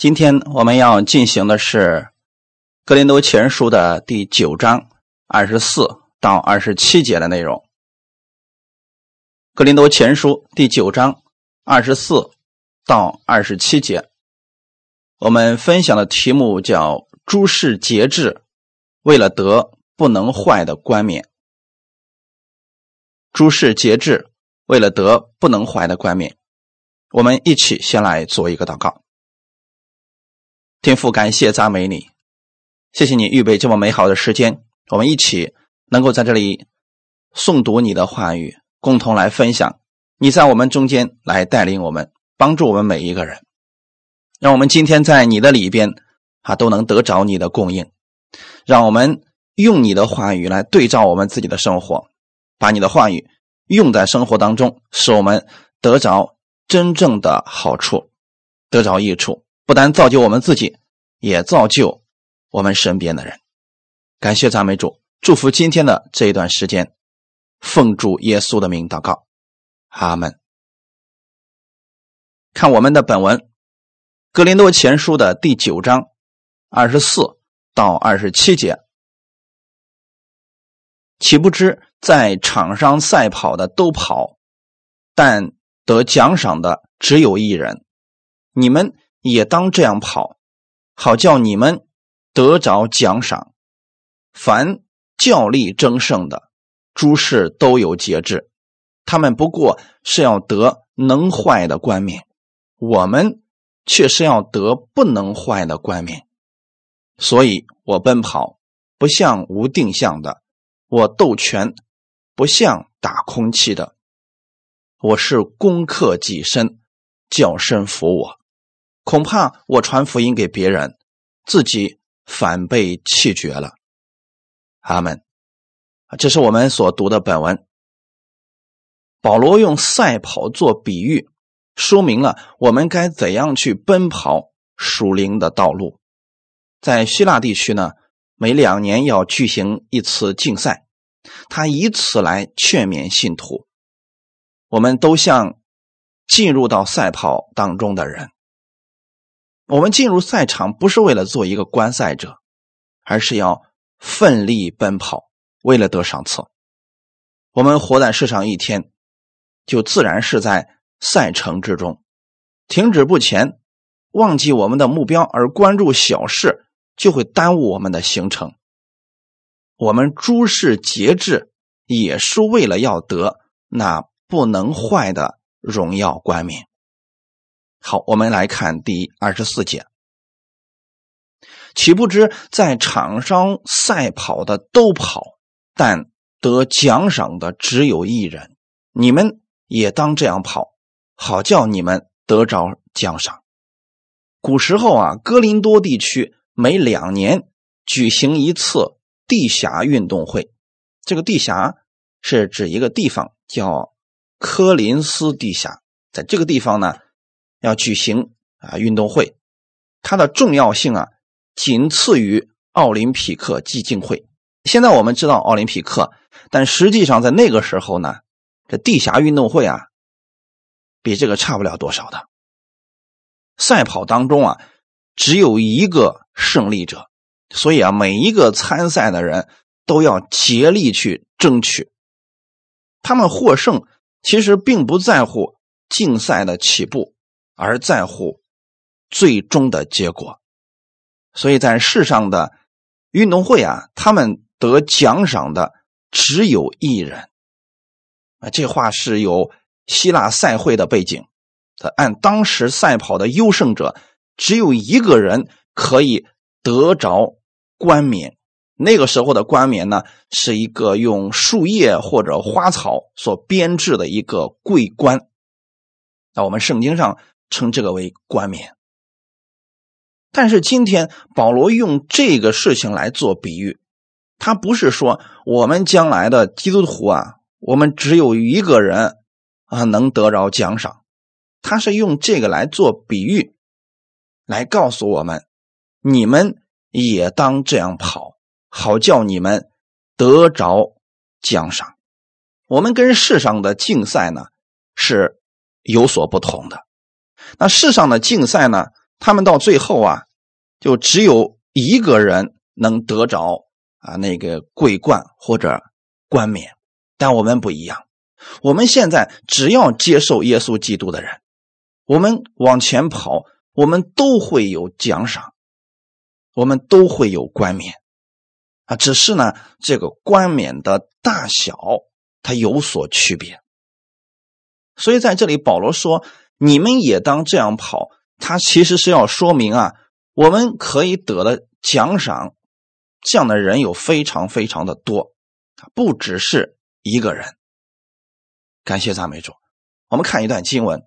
今天我们要进行的是《格林多前书》的第九章二十四到二十七节的内容。《格林多前书》第九章二十四到二十七节，我们分享的题目叫“诸事节制，为了得不能坏的冠冕”。诸事节制，为了得不能坏的冠冕。我们一起先来做一个祷告。天父，感谢赞美你，谢谢你预备这么美好的时间，我们一起能够在这里诵读你的话语，共同来分享。你在我们中间来带领我们，帮助我们每一个人，让我们今天在你的里边啊都能得着你的供应。让我们用你的话语来对照我们自己的生活，把你的话语用在生活当中，使我们得着真正的好处，得着益处。不但造就我们自己，也造就我们身边的人。感谢赞美主，祝福今天的这一段时间，奉主耶稣的名祷告，阿门。看我们的本文，《格林多前书》的第九章二十四到二十七节，岂不知在场上赛跑的都跑，但得奖赏的只有一人，你们。也当这样跑，好叫你们得着奖赏。凡教力争胜的诸事都有节制，他们不过是要得能坏的冠冕，我们却是要得不能坏的冠冕。所以我奔跑不像无定向的，我斗拳不像打空气的，我是攻克己身，叫身服我。恐怕我传福音给别人，自己反被弃绝了。阿门。这是我们所读的本文。保罗用赛跑做比喻，说明了我们该怎样去奔跑属灵的道路。在希腊地区呢，每两年要举行一次竞赛，他以此来劝勉信徒。我们都像进入到赛跑当中的人。我们进入赛场不是为了做一个观赛者，而是要奋力奔跑，为了得赏赐。我们活在世上一天，就自然是在赛程之中，停止不前，忘记我们的目标而关注小事，就会耽误我们的行程。我们诸事节制，也是为了要得那不能坏的荣耀冠冕。好，我们来看第二十四节。岂不知在场上赛跑的都跑，但得奖赏的只有一人。你们也当这样跑，好叫你们得着奖赏。古时候啊，哥林多地区每两年举行一次地峡运动会。这个地峡是指一个地方，叫科林斯地峡。在这个地方呢。要举行啊运动会，它的重要性啊仅次于奥林匹克竞技会。现在我们知道奥林匹克，但实际上在那个时候呢，这地下运动会啊比这个差不了多少的。赛跑当中啊只有一个胜利者，所以啊每一个参赛的人都要竭力去争取。他们获胜其实并不在乎竞赛的起步。而在乎最终的结果，所以在世上的运动会啊，他们得奖赏的只有一人啊。这话是有希腊赛会的背景，按当时赛跑的优胜者，只有一个人可以得着冠冕。那个时候的冠冕呢，是一个用树叶或者花草所编制的一个桂冠。那我们圣经上。称这个为冠冕，但是今天保罗用这个事情来做比喻，他不是说我们将来的基督徒啊，我们只有一个人啊能得着奖赏，他是用这个来做比喻，来告诉我们，你们也当这样跑，好叫你们得着奖赏。我们跟世上的竞赛呢是有所不同的。那世上的竞赛呢，他们到最后啊，就只有一个人能得着啊那个桂冠或者冠冕，但我们不一样。我们现在只要接受耶稣基督的人，我们往前跑，我们都会有奖赏，我们都会有冠冕啊。只是呢，这个冠冕的大小它有所区别。所以在这里，保罗说：“你们也当这样跑。”他其实是要说明啊，我们可以得的奖赏，这样的人有非常非常的多，不只是一个人。感谢赞美主。我们看一段经文，《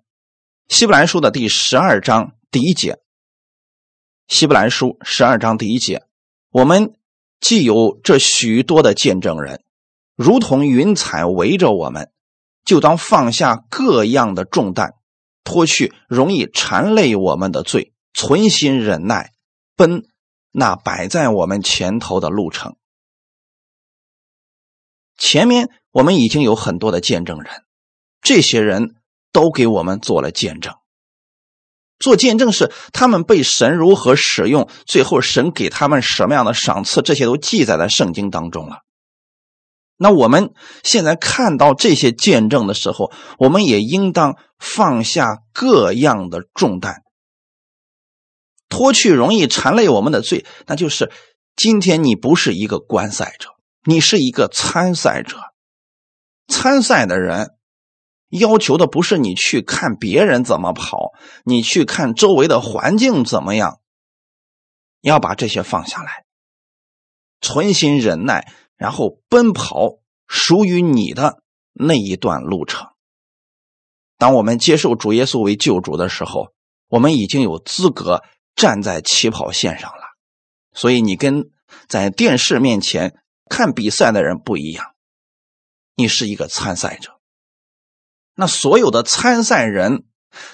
希伯来书》的第十二章第一节，《希伯来书》十二章第一节，我们既有这许多的见证人，如同云彩围着我们，就当放下各样的重担。脱去容易缠累我们的罪，存心忍耐，奔那摆在我们前头的路程。前面我们已经有很多的见证人，这些人都给我们做了见证。做见证是他们被神如何使用，最后神给他们什么样的赏赐，这些都记载在圣经当中了。那我们现在看到这些见证的时候，我们也应当放下各样的重担，脱去容易缠累我们的罪。那就是今天你不是一个观赛者，你是一个参赛者。参赛的人要求的不是你去看别人怎么跑，你去看周围的环境怎么样，要把这些放下来，存心忍耐。然后奔跑属于你的那一段路程。当我们接受主耶稣为救主的时候，我们已经有资格站在起跑线上了。所以你跟在电视面前看比赛的人不一样，你是一个参赛者。那所有的参赛人，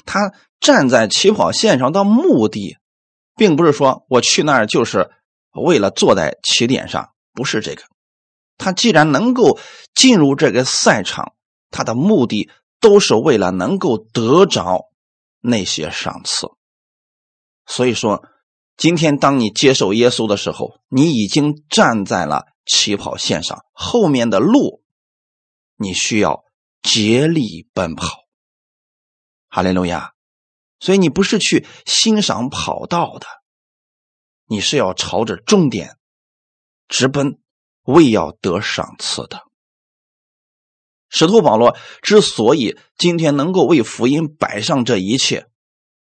他站在起跑线上的目的，并不是说我去那儿就是为了坐在起点上，不是这个。他既然能够进入这个赛场，他的目的都是为了能够得着那些赏赐。所以说，今天当你接受耶稣的时候，你已经站在了起跑线上，后面的路你需要竭力奔跑。哈利路亚！所以你不是去欣赏跑道的，你是要朝着终点直奔。为要得赏赐的使徒保罗之所以今天能够为福音摆上这一切，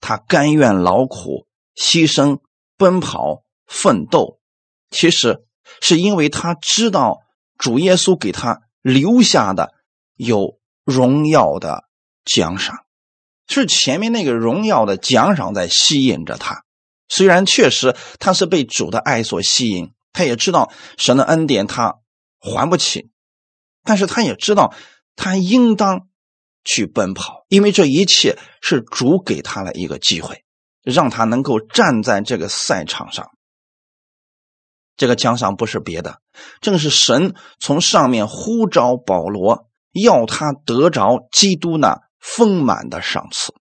他甘愿劳苦、牺牲、奔跑、奋斗，其实是因为他知道主耶稣给他留下的有荣耀的奖赏，是前面那个荣耀的奖赏在吸引着他。虽然确实他是被主的爱所吸引。他也知道神的恩典他还不起，但是他也知道他应当去奔跑，因为这一切是主给他了一个机会，让他能够站在这个赛场上。这个奖赏不是别的，正是神从上面呼召保罗，要他得着基督那丰满的赏赐。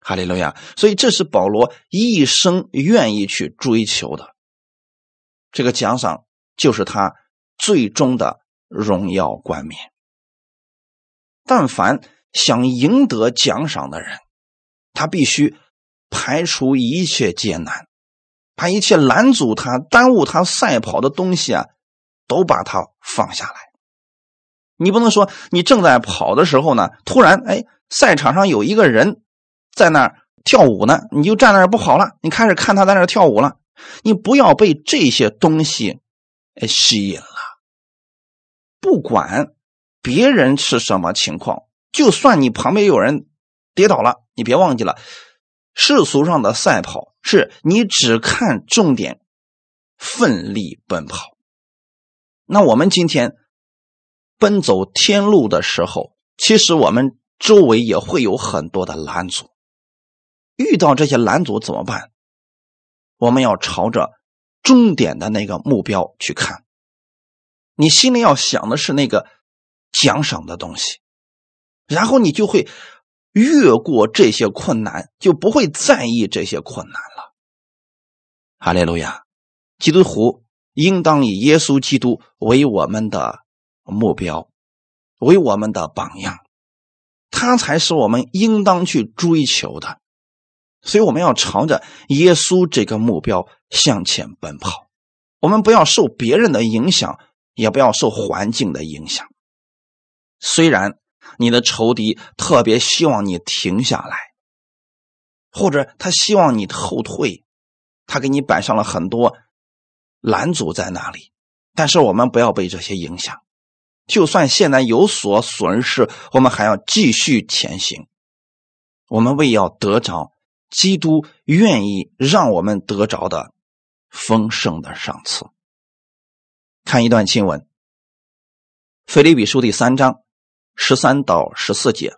哈利路亚！所以这是保罗一生愿意去追求的。这个奖赏就是他最终的荣耀冠冕。但凡想赢得奖赏的人，他必须排除一切艰难，把一切拦阻他、耽误他赛跑的东西啊，都把它放下来。你不能说你正在跑的时候呢，突然哎，赛场上有一个人在那儿跳舞呢，你就站那儿不跑了，你开始看他在那儿跳舞了。你不要被这些东西吸引了。不管别人是什么情况，就算你旁边有人跌倒了，你别忘记了，世俗上的赛跑是你只看重点，奋力奔跑。那我们今天奔走天路的时候，其实我们周围也会有很多的拦阻。遇到这些拦阻怎么办？我们要朝着终点的那个目标去看，你心里要想的是那个奖赏的东西，然后你就会越过这些困难，就不会在意这些困难了。哈利路亚！基督徒应当以耶稣基督为我们的目标，为我们的榜样，他才是我们应当去追求的。所以，我们要朝着耶稣这个目标向前奔跑。我们不要受别人的影响，也不要受环境的影响。虽然你的仇敌特别希望你停下来，或者他希望你后退，他给你摆上了很多拦阻在那里，但是我们不要被这些影响。就算现在有所损失，我们还要继续前行。我们为要得着基督愿意让我们得着的。丰盛的赏赐。看一段经文，《腓立比书》第三章十三到十四节，《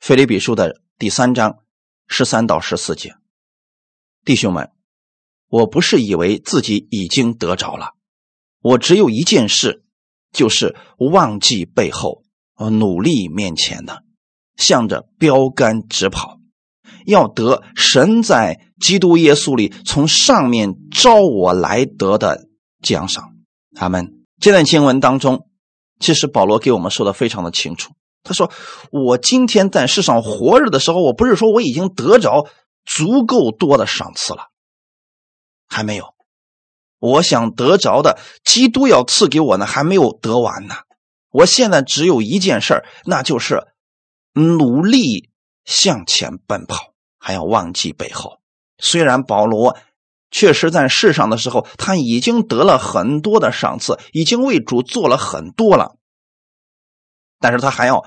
腓立比书》的第三章十三到十四节。弟兄们，我不是以为自己已经得着了，我只有一件事，就是忘记背后，努力面前的，向着标杆直跑。要得神在基督耶稣里从上面招我来得的奖赏，他们这段经文当中，其实保罗给我们说的非常的清楚。他说：“我今天在世上活着的时候，我不是说我已经得着足够多的赏赐了，还没有。我想得着的，基督要赐给我呢，还没有得完呢。我现在只有一件事那就是努力向前奔跑。”还要忘记背后。虽然保罗确实在世上的时候，他已经得了很多的赏赐，已经为主做了很多了，但是他还要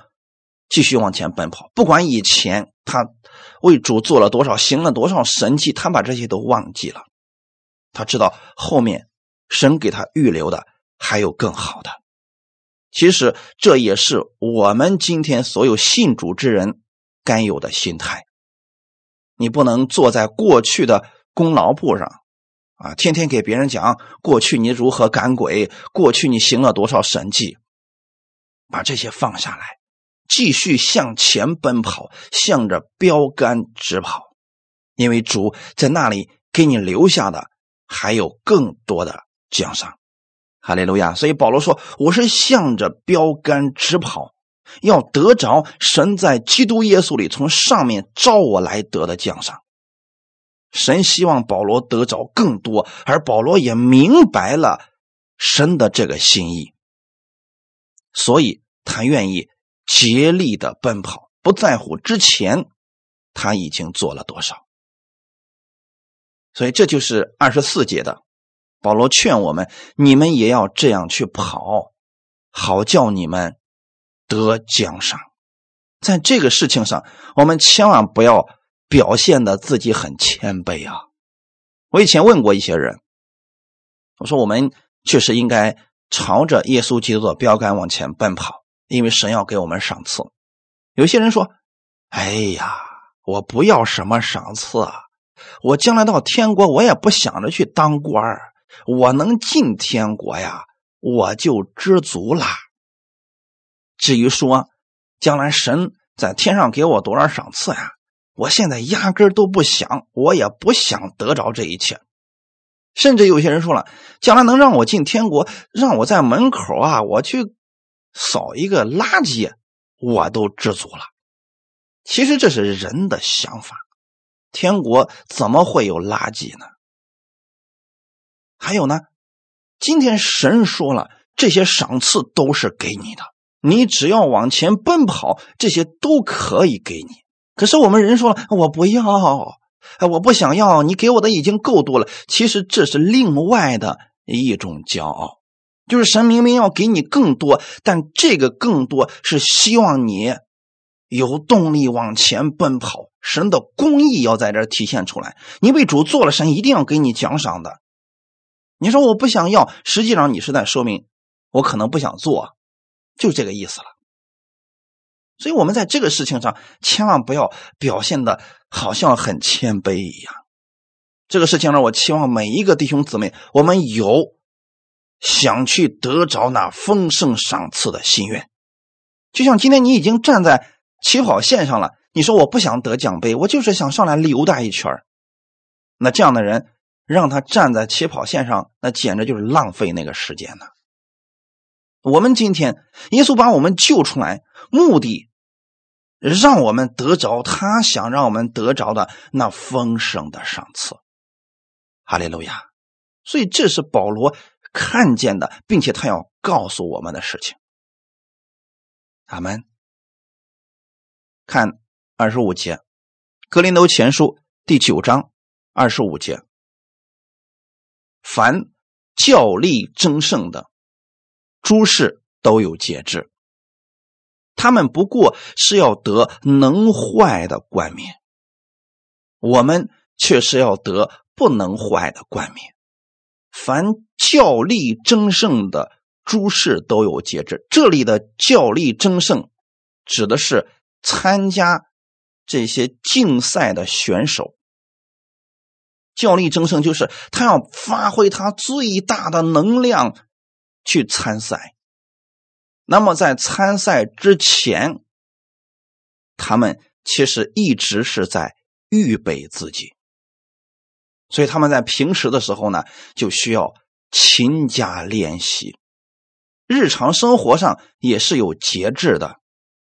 继续往前奔跑。不管以前他为主做了多少，行了多少神迹，他把这些都忘记了。他知道后面神给他预留的还有更好的。其实这也是我们今天所有信主之人该有的心态。你不能坐在过去的功劳簿上，啊，天天给别人讲过去你如何赶鬼，过去你行了多少神迹，把这些放下来，继续向前奔跑，向着标杆直跑，因为主在那里给你留下的还有更多的奖赏。哈利路亚！所以保罗说：“我是向着标杆直跑。”要得着神在基督耶稣里从上面招我来得的奖赏。神希望保罗得着更多，而保罗也明白了神的这个心意，所以他愿意竭力的奔跑，不在乎之前他已经做了多少。所以这就是二十四节的保罗劝我们：你们也要这样去跑，好叫你们。得奖赏，在这个事情上，我们千万不要表现的自己很谦卑啊！我以前问过一些人，我说我们确实应该朝着耶稣基督的标杆往前奔跑，因为神要给我们赏赐。有些人说：“哎呀，我不要什么赏赐啊，我将来到天国，我也不想着去当官我能进天国呀，我就知足啦。”至于说将来神在天上给我多少赏赐呀，我现在压根都不想，我也不想得着这一切。甚至有些人说了，将来能让我进天国，让我在门口啊，我去扫一个垃圾，我都知足了。其实这是人的想法，天国怎么会有垃圾呢？还有呢，今天神说了，这些赏赐都是给你的。你只要往前奔跑，这些都可以给你。可是我们人说了，我不要，我不想要，你给我的已经够多了。其实这是另外的一种骄傲，就是神明明要给你更多，但这个更多是希望你有动力往前奔跑。神的公义要在这体现出来。你为主做了，神一定要给你奖赏的。你说我不想要，实际上你是在说明我可能不想做。就这个意思了，所以我们在这个事情上千万不要表现的好像很谦卑一样。这个事情呢，我期望每一个弟兄姊妹，我们有想去得着那丰盛赏赐的心愿。就像今天你已经站在起跑线上了，你说我不想得奖杯，我就是想上来溜达一圈那这样的人让他站在起跑线上，那简直就是浪费那个时间呢。我们今天耶稣把我们救出来，目的让我们得着他想让我们得着的那丰盛的赏赐。哈利路亚！所以这是保罗看见的，并且他要告诉我们的事情。阿门。看二十五节，《格林都前书》第九章二十五节：凡教力争胜的诸事都有节制，他们不过是要得能坏的冠冕，我们却是要得不能坏的冠冕。凡教力争胜的诸事都有节制，这里的教力争胜指的是。参加这些竞赛的选手，教力争胜就是他要发挥他最大的能量去参赛。那么在参赛之前，他们其实一直是在预备自己，所以他们在平时的时候呢，就需要勤加练习，日常生活上也是有节制的。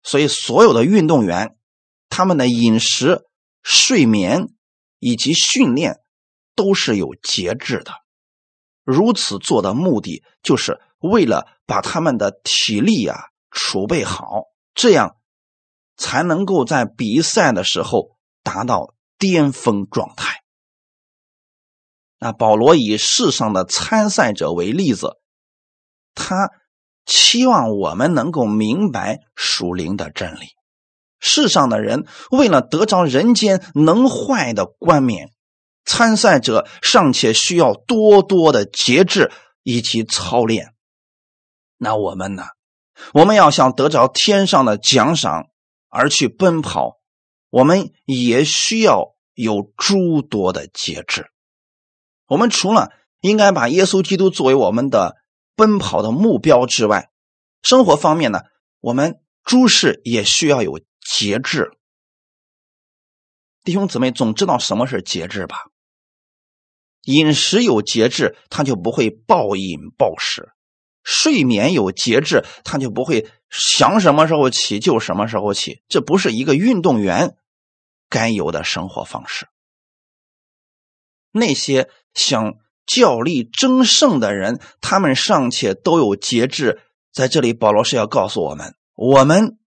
所以，所有的运动员，他们的饮食、睡眠以及训练都是有节制的。如此做的目的，就是为了把他们的体力啊储备好，这样才能够在比赛的时候达到巅峰状态。那保罗以世上的参赛者为例子，他。期望我们能够明白属灵的真理。世上的人为了得着人间能坏的冠冕，参赛者尚且需要多多的节制以及操练。那我们呢？我们要想得着天上的奖赏而去奔跑，我们也需要有诸多的节制。我们除了应该把耶稣基督作为我们的。奔跑的目标之外，生活方面呢，我们诸事也需要有节制。弟兄姊妹总知道什么是节制吧？饮食有节制，他就不会暴饮暴食；睡眠有节制，他就不会想什么时候起就什么时候起。这不是一个运动员该有的生活方式。那些想。较力争胜的人，他们尚且都有节制。在这里，保罗是要告诉我们，我们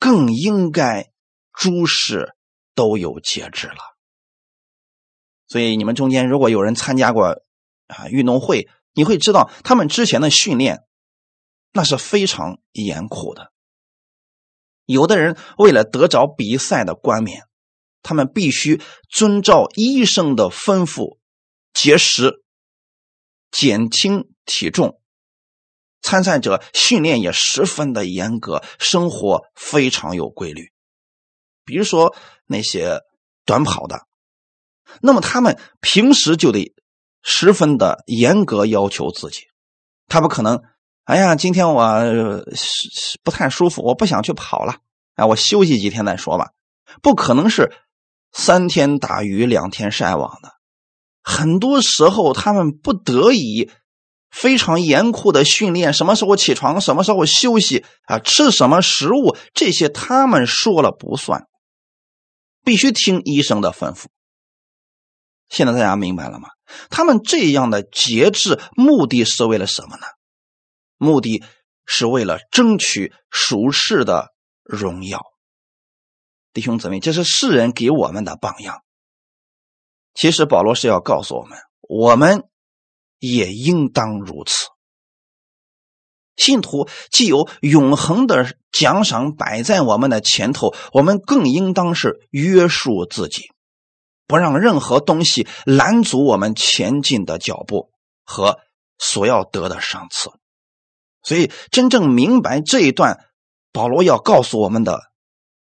更应该诸事都有节制了。所以，你们中间如果有人参加过啊运动会，你会知道他们之前的训练那是非常严酷的。有的人为了得着比赛的冠冕，他们必须遵照医生的吩咐。节食，减轻体重，参赛者训练也十分的严格，生活非常有规律。比如说那些短跑的，那么他们平时就得十分的严格要求自己，他不可能，哎呀，今天我不太舒服，我不想去跑了，哎，我休息几天再说吧。不可能是三天打鱼两天晒网的。很多时候，他们不得已非常严酷的训练，什么时候起床，什么时候休息啊，吃什么食物，这些他们说了不算，必须听医生的吩咐。现在大家明白了吗？他们这样的节制，目的是为了什么呢？目的是为了争取属世的荣耀。弟兄姊妹，这是世人给我们的榜样。其实保罗是要告诉我们，我们也应当如此。信徒既有永恒的奖赏摆在我们的前头，我们更应当是约束自己，不让任何东西拦阻我们前进的脚步和所要得的赏赐。所以，真正明白这一段，保罗要告诉我们的，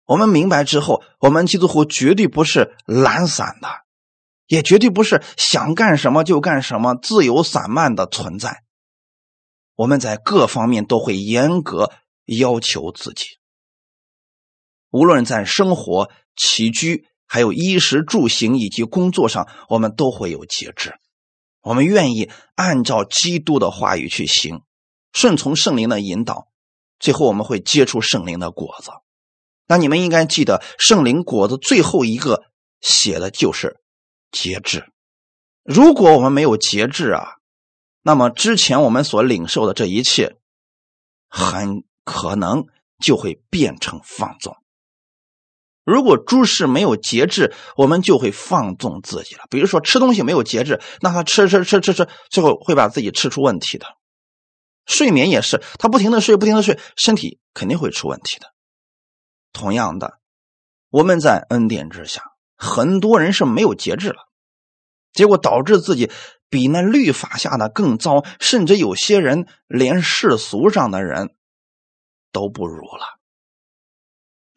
我们明白之后，我们基督徒绝对不是懒散的。也绝对不是想干什么就干什么、自由散漫的存在。我们在各方面都会严格要求自己。无论在生活起居，还有衣食住行以及工作上，我们都会有节制。我们愿意按照基督的话语去行，顺从圣灵的引导，最后我们会结出圣灵的果子。那你们应该记得，圣灵果子最后一个写的就是节制。如果我们没有节制啊，那么之前我们所领受的这一切，很可能就会变成放纵。如果诸事没有节制，我们就会放纵自己了。比如说吃东西没有节制，那他吃吃吃吃吃，最后会把自己吃出问题的。睡眠也是，他不停的睡，不停的睡，身体肯定会出问题的。同样的，我们在恩典之下，很多人是没有节制了。结果导致自己比那律法下的更糟，甚至有些人连世俗上的人都不如了。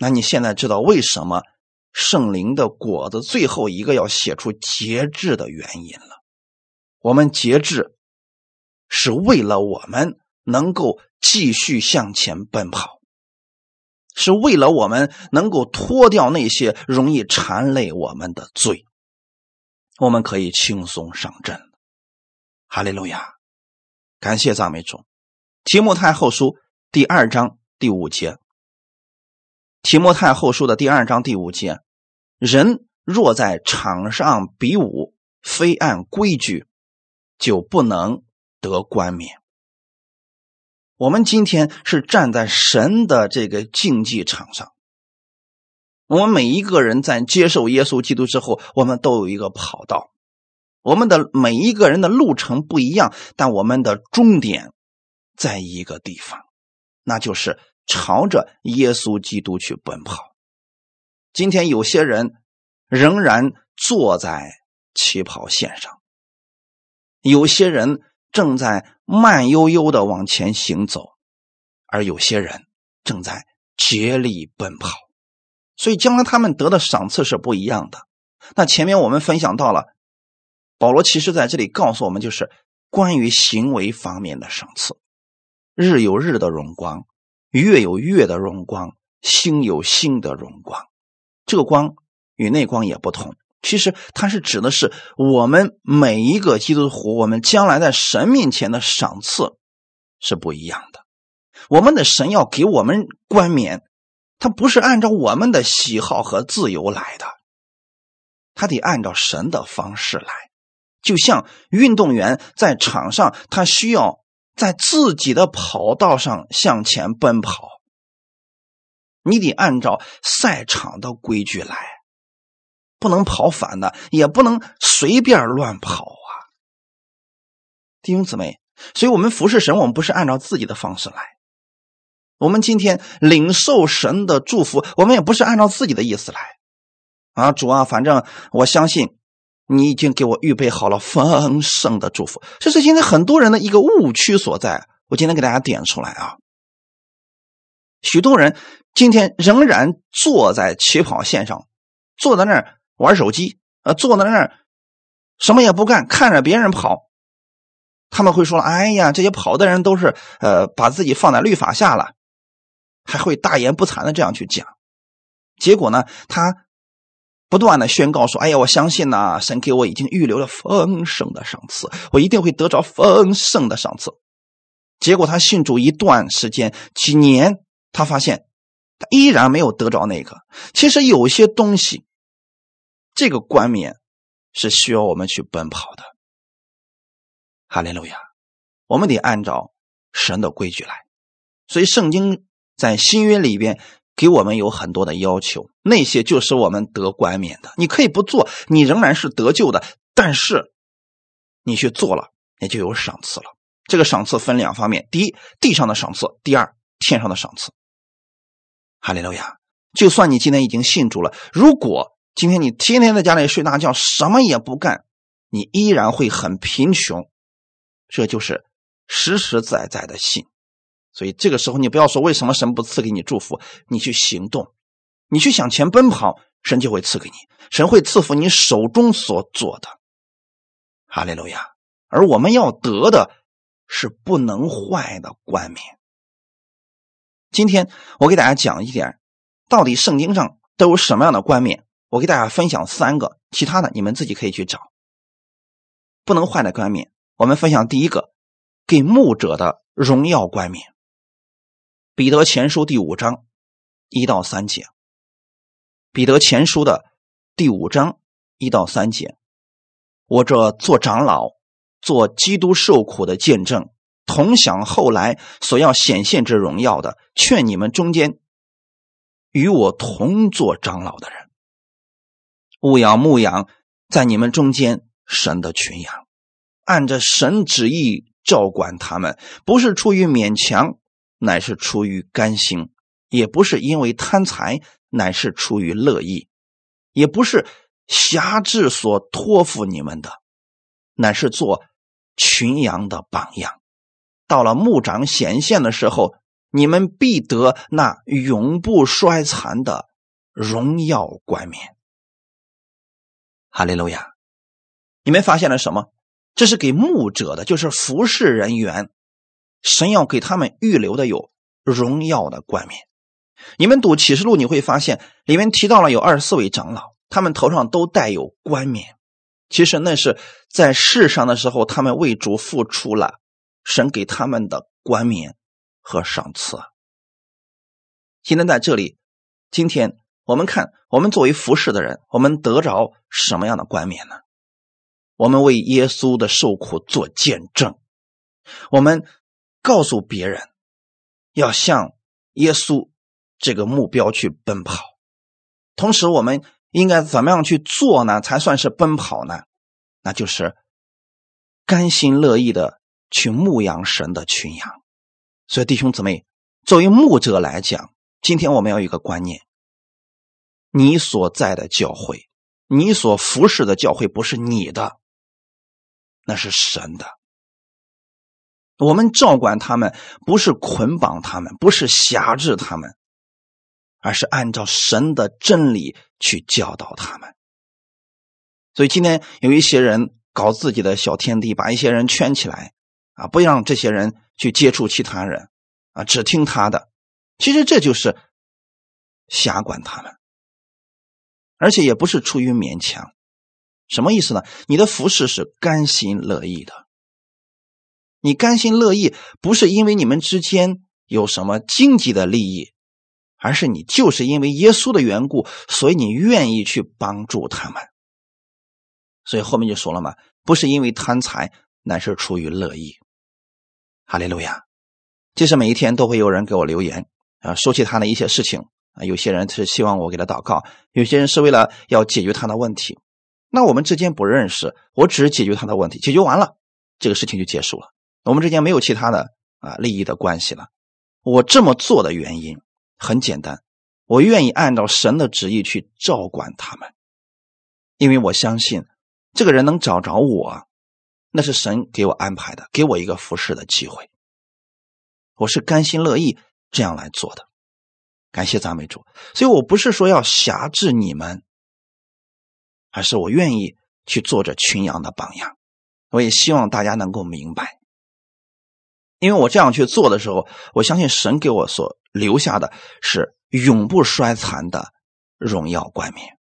那你现在知道为什么圣灵的果子最后一个要写出节制的原因了？我们节制是为了我们能够继续向前奔跑，是为了我们能够脱掉那些容易缠累我们的罪。我们可以轻松上阵了，哈利路亚！感谢赞美主。提摩太后书第二章第五节，提摩太后书的第二章第五节：人若在场上比武，非按规矩，就不能得冠冕。我们今天是站在神的这个竞技场上。我们每一个人在接受耶稣基督之后，我们都有一个跑道。我们的每一个人的路程不一样，但我们的终点在一个地方，那就是朝着耶稣基督去奔跑。今天有些人仍然坐在起跑线上，有些人正在慢悠悠的往前行走，而有些人正在竭力奔跑。所以，将来他们得的赏赐是不一样的。那前面我们分享到了，保罗其实在这里告诉我们，就是关于行为方面的赏赐。日有日的荣光，月有月的荣光，星有星的荣光。这个光与那光也不同。其实它是指的是我们每一个基督徒，我们将来在神面前的赏赐是不一样的。我们的神要给我们冠冕。他不是按照我们的喜好和自由来的，他得按照神的方式来。就像运动员在场上，他需要在自己的跑道上向前奔跑，你得按照赛场的规矩来，不能跑反的，也不能随便乱跑啊，弟兄姊妹。所以，我们服侍神，我们不是按照自己的方式来。我们今天领受神的祝福，我们也不是按照自己的意思来啊，主啊，反正我相信你已经给我预备好了丰盛的祝福。这是现在很多人的一个误区所在。我今天给大家点出来啊，许多人今天仍然坐在起跑线上，坐在那儿玩手机，呃，坐在那儿什么也不干，看着别人跑。他们会说：“哎呀，这些跑的人都是呃，把自己放在律法下了。”还会大言不惭的这样去讲，结果呢，他不断的宣告说：“哎呀，我相信呐，神给我已经预留了丰盛的赏赐，我一定会得着丰盛的赏赐。”结果他信主一段时间，几年，他发现他依然没有得着那个。其实有些东西，这个冠冕是需要我们去奔跑的。哈利路亚，我们得按照神的规矩来。所以圣经。在新约里边，给我们有很多的要求，那些就是我们得冠冕的。你可以不做，你仍然是得救的。但是，你去做了，也就有赏赐了。这个赏赐分两方面：第一，地上的赏赐；第二，天上的赏赐。哈利路亚！就算你今天已经信主了，如果今天你天天在家里睡大觉，什么也不干，你依然会很贫穷。这就是实实在在的信。所以这个时候，你不要说为什么神不赐给你祝福，你去行动，你去向前奔跑，神就会赐给你，神会赐福你手中所做的。哈利路亚！而我们要得的是不能坏的冠冕。今天我给大家讲一点到底圣经上都有什么样的冠冕？我给大家分享三个，其他的你们自己可以去找。不能换的冠冕，我们分享第一个，给牧者的荣耀冠冕。彼得前书第五章一到三节。彼得前书的第五章一到三节，我这做长老、做基督受苦的见证，同享后来所要显现之荣耀的，劝你们中间与我同做长老的人，勿要牧养在你们中间神的群羊，按着神旨意照管他们，不是出于勉强。乃是出于甘心，也不是因为贪财，乃是出于乐意，也不是侠志所托付你们的，乃是做群羊的榜样。到了牧长显现的时候，你们必得那永不衰残的荣耀冠冕。哈利路亚！你们发现了什么？这是给牧者的，就是服侍人员。神要给他们预留的有荣耀的冠冕。你们读启示录，你会发现里面提到了有二十四位长老，他们头上都带有冠冕。其实那是在世上的时候，他们为主付出了神给他们的冠冕和赏赐。今天在这里，今天我们看，我们作为服侍的人，我们得着什么样的冠冕呢？我们为耶稣的受苦做见证，我们。告诉别人要向耶稣这个目标去奔跑，同时我们应该怎么样去做呢？才算是奔跑呢？那就是甘心乐意的去牧养神的群羊。所以弟兄姊妹，作为牧者来讲，今天我们要有一个观念：你所在的教会，你所服侍的教会不是你的，那是神的。我们照管他们，不是捆绑他们，不是辖制他们，而是按照神的真理去教导他们。所以今天有一些人搞自己的小天地，把一些人圈起来，啊，不让这些人去接触其他人，啊，只听他的。其实这就是辖管他们，而且也不是出于勉强。什么意思呢？你的服侍是甘心乐意的。你甘心乐意，不是因为你们之间有什么经济的利益，而是你就是因为耶稣的缘故，所以你愿意去帮助他们。所以后面就说了嘛，不是因为贪财，乃是出于乐意。哈利路亚！其实每一天都会有人给我留言啊，说起他的一些事情啊，有些人是希望我给他祷告，有些人是为了要解决他的问题。那我们之间不认识，我只是解决他的问题，解决完了，这个事情就结束了。我们之间没有其他的啊利益的关系了。我这么做的原因很简单，我愿意按照神的旨意去照管他们，因为我相信这个人能找着我，那是神给我安排的，给我一个服侍的机会。我是甘心乐意这样来做的，感谢赞美主。所以我不是说要辖制你们，而是我愿意去做着群羊的榜样。我也希望大家能够明白。因为我这样去做的时候，我相信神给我所留下的是永不衰残的荣耀冠冕。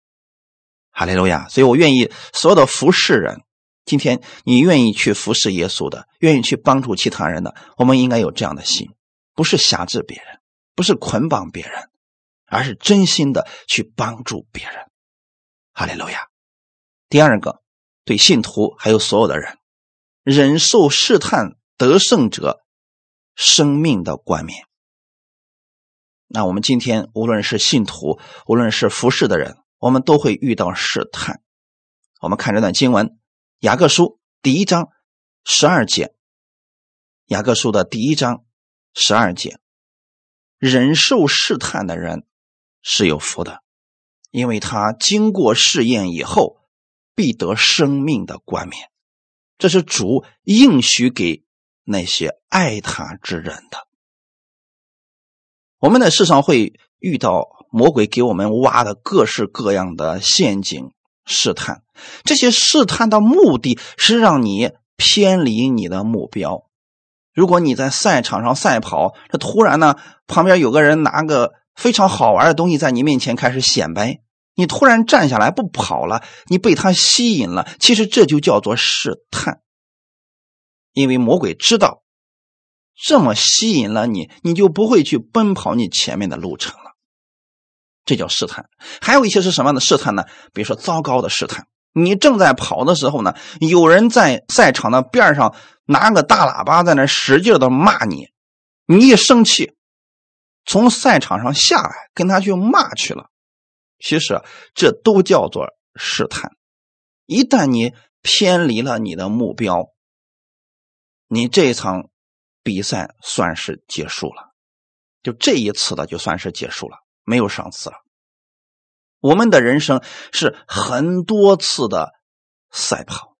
哈利路亚！所以我愿意所有的服侍人，今天你愿意去服侍耶稣的，愿意去帮助其他人的，我们应该有这样的心，不是辖制别人，不是捆绑别人，而是真心的去帮助别人。哈利路亚！第二个，对信徒还有所有的人，忍受试探得胜者。生命的冠冕。那我们今天无论是信徒，无论是服侍的人，我们都会遇到试探。我们看这段经文，《雅各书》第一章十二节，《雅各书》的第一章十二节，忍受试探的人是有福的，因为他经过试验以后，必得生命的冠冕。这是主应许给。那些爱他之人的，我们在世上会遇到魔鬼给我们挖的各式各样的陷阱试探，这些试探的目的是让你偏离你的目标。如果你在赛场上赛跑，这突然呢，旁边有个人拿个非常好玩的东西在你面前开始显摆，你突然站下来不跑了，你被他吸引了。其实这就叫做试探，因为魔鬼知道这么吸引了你，你就不会去奔跑你前面的路程了。这叫试探。还有一些是什么样的试探呢？比如说糟糕的试探，你正在跑的时候呢，有人在赛场的边上拿个大喇叭在那使劲的骂你，你一生气。从赛场上下来，跟他去骂去了。其实这都叫做试探。一旦你偏离了你的目标，你这一场比赛算是结束了。就这一次的，就算是结束了，没有上次了。我们的人生是很多次的赛跑，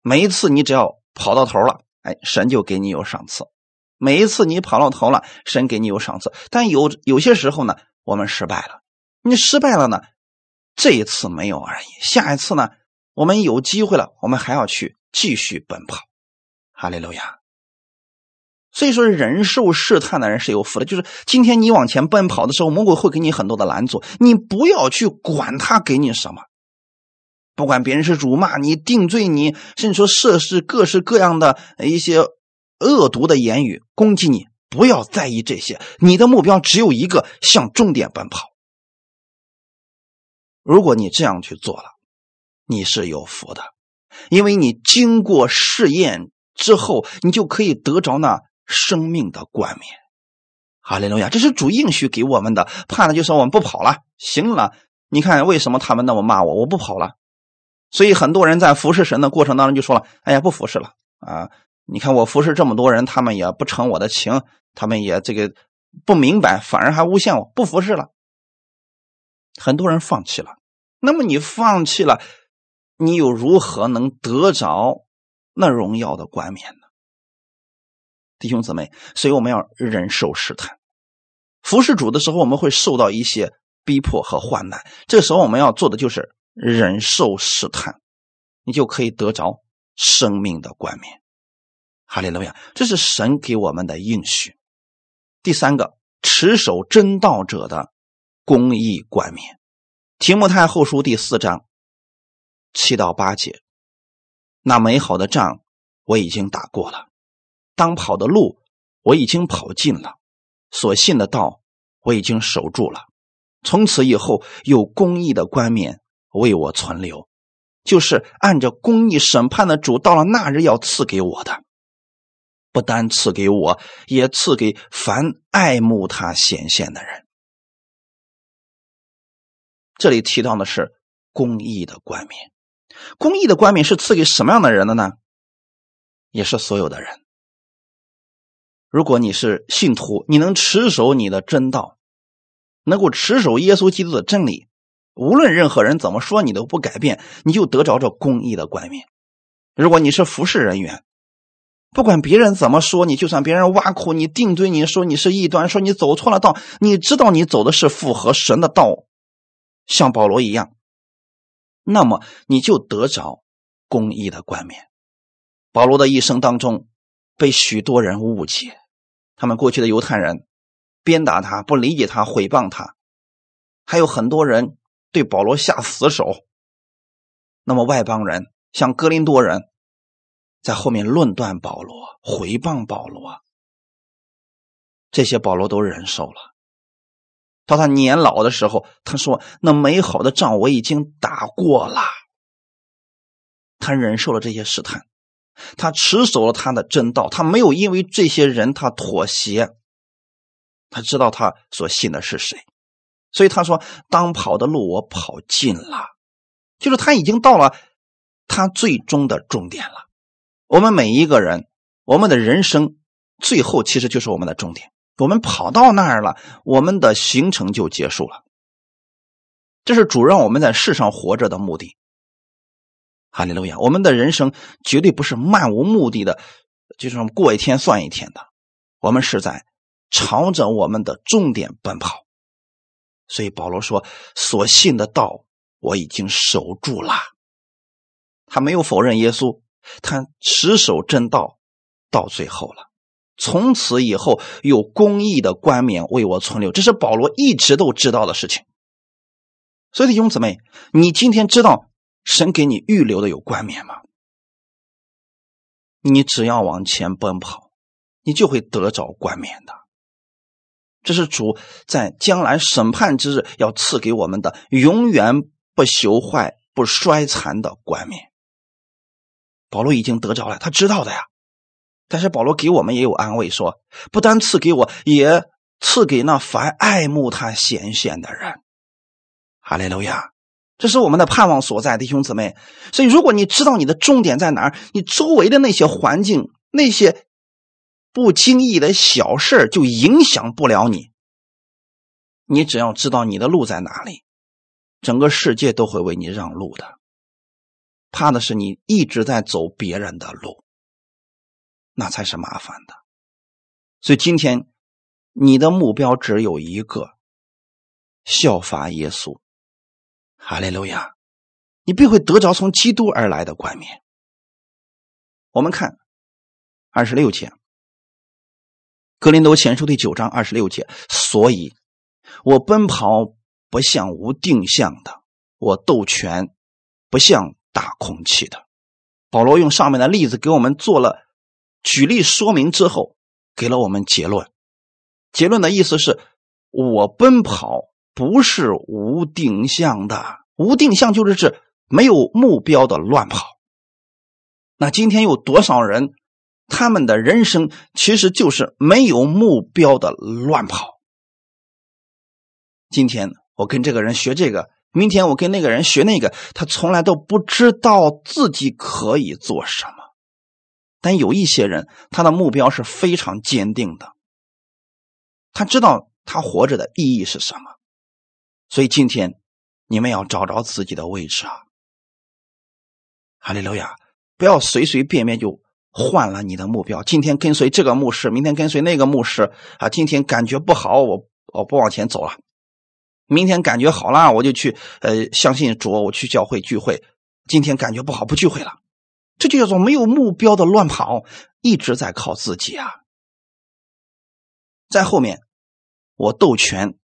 每一次你只要跑到头了，哎，神就给你有赏赐。每一次你跑到头了，神给你有赏赐，但有有些时候呢，我们失败了。你失败了呢，这一次没有而已。下一次呢，我们有机会了，我们还要去继续奔跑。哈利路亚。所以说，忍受试探的人是有福的。就是今天你往前奔跑的时候，魔鬼会给你很多的拦阻，你不要去管他给你什么，不管别人是辱骂你、定罪你，甚至说涉事各式各样的一些。恶毒的言语攻击你，不要在意这些。你的目标只有一个，向终点奔跑。如果你这样去做了，你是有福的，因为你经过试验之后，你就可以得着那生命的冠冕。哈利路亚！这是主应许给我们的，怕的就是我们不跑了。行了，你看为什么他们那么骂我？我不跑了。所以很多人在服侍神的过程当中就说了：“哎呀，不服侍了啊。”你看我服侍这么多人，他们也不成我的情，他们也这个不明白，反而还诬陷我不服侍了。很多人放弃了，那么你放弃了，你又如何能得着那荣耀的冠冕呢？弟兄姊妹，所以我们要忍受试探。服侍主的时候，我们会受到一些逼迫和患难，这时候我们要做的就是忍受试探，你就可以得着生命的冠冕。哈利路亚！这是神给我们的应许。第三个，持守真道者的公义冠冕。提摩太后书第四章七到八节：那美好的仗我已经打过了，当跑的路我已经跑尽了，所信的道我已经守住了。从此以后，有公义的冠冕为我存留，就是按着公义审判的主，到了那日要赐给我的。不单赐给我，也赐给凡爱慕他显现的人。这里提到的是公义的冠冕，公义的冠冕是赐给什么样的人的呢？也是所有的人。如果你是信徒，你能持守你的真道，能够持守耶稣基督的真理，无论任何人怎么说，你都不改变，你就得着这公义的冠冕。如果你是服侍人员，不管别人怎么说你，就算别人挖苦你、定罪你说你是异端，说你走错了道，你知道你走的是符合神的道，像保罗一样，那么你就得着公义的冠冕。保罗的一生当中被许多人误解，他们过去的犹太人鞭打他、不理解他、毁谤他，还有很多人对保罗下死手。那么外邦人像哥林多人。在后面论断保罗，回谤保罗，这些保罗都忍受了。到他年老的时候，他说：“那美好的仗我已经打过了。”他忍受了这些试探，他持守了他的真道，他没有因为这些人他妥协。他知道他所信的是谁，所以他说：“当跑的路我跑尽了，就是他已经到了他最终的终点了。”我们每一个人，我们的人生最后其实就是我们的终点。我们跑到那儿了，我们的行程就结束了。这是主让我们在世上活着的目的。哈利路亚！我们的人生绝对不是漫无目的的，就是过一天算一天的。我们是在朝着我们的终点奔跑。所以保罗说：“所信的道，我已经守住了。”他没有否认耶稣。他持守正道到最后了，从此以后有公义的冠冕为我存留。这是保罗一直都知道的事情。所以弟兄姊妹，你今天知道神给你预留的有冠冕吗？你只要往前奔跑，你就会得着冠冕的。这是主在将来审判之日要赐给我们的永远不朽坏、不衰残的冠冕。保罗已经得着了，他知道的呀。但是保罗给我们也有安慰，说不单赐给我，也赐给那凡爱慕他显现的人。哈利路亚。这是我们的盼望所在，弟兄姊妹。所以，如果你知道你的重点在哪儿，你周围的那些环境、那些不经意的小事就影响不了你。你只要知道你的路在哪里，整个世界都会为你让路的。怕的是你一直在走别人的路，那才是麻烦的。所以，今天你的目标只有一个：效法耶稣。哈利路亚！你必会得着从基督而来的冠冕。我们看二十六节，《格林多前书》第九章二十六节。所以，我奔跑不像无定向的，我斗拳不像打空气的。保罗用上面的例子给我们做了举例说明之后，给了我们结论。结论的意思是我奔跑。不是无定向的，无定向就是指没有目标的乱跑。那今天有多少人，他们的人生其实就是没有目标的乱跑？今天我跟这个人学这个，明天我跟那个人学那个，他从来都不知道自己可以做什么。但有一些人，他的目标是非常坚定的，他知道他活着的意义是什么。所以今天你们要找着自己的位置啊！哈利路亚！不要随随便便就换了你的目标。今天跟随这个牧师，明天跟随那个牧师啊！今天感觉不好，我我不往前走了。明天感觉好了，我就去呃相信主，我去教会聚会。今天感觉不好，不聚会了。这就叫做没有目标的乱跑，一直在靠自己啊！在后面，我斗拳。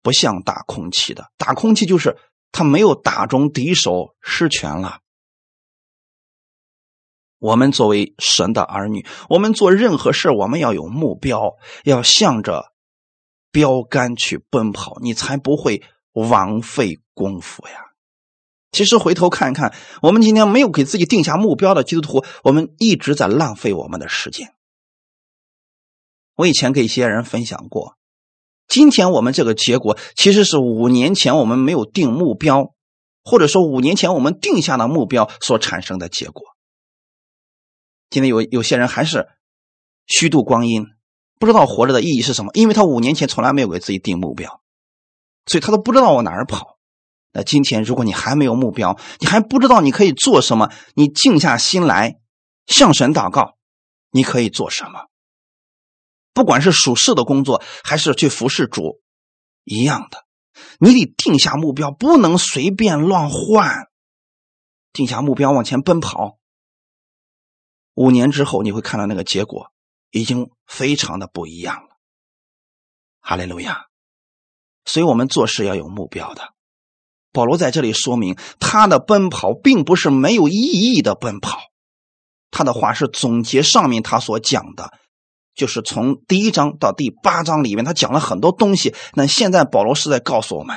不像打空气的，打空气就是他没有打中敌手，失权了。我们作为神的儿女，我们做任何事，我们要有目标，要向着标杆去奔跑，你才不会枉费功夫呀。其实回头看一看，我们今天没有给自己定下目标的基督徒，我们一直在浪费我们的时间。我以前给一些人分享过。今天我们这个结果，其实是五年前我们没有定目标，或者说五年前我们定下的目标所产生的结果。今天有有些人还是虚度光阴，不知道活着的意义是什么，因为他五年前从来没有给自己定目标，所以他都不知道往哪儿跑。那今天如果你还没有目标，你还不知道你可以做什么，你静下心来向神祷告，你可以做什么？不管是属世的工作，还是去服侍主，一样的，你得定下目标，不能随便乱换。定下目标往前奔跑，五年之后你会看到那个结果已经非常的不一样了。哈利路亚！所以我们做事要有目标的。保罗在这里说明，他的奔跑并不是没有意义的奔跑，他的话是总结上面他所讲的。就是从第一章到第八章里面，他讲了很多东西。那现在保罗是在告诉我们：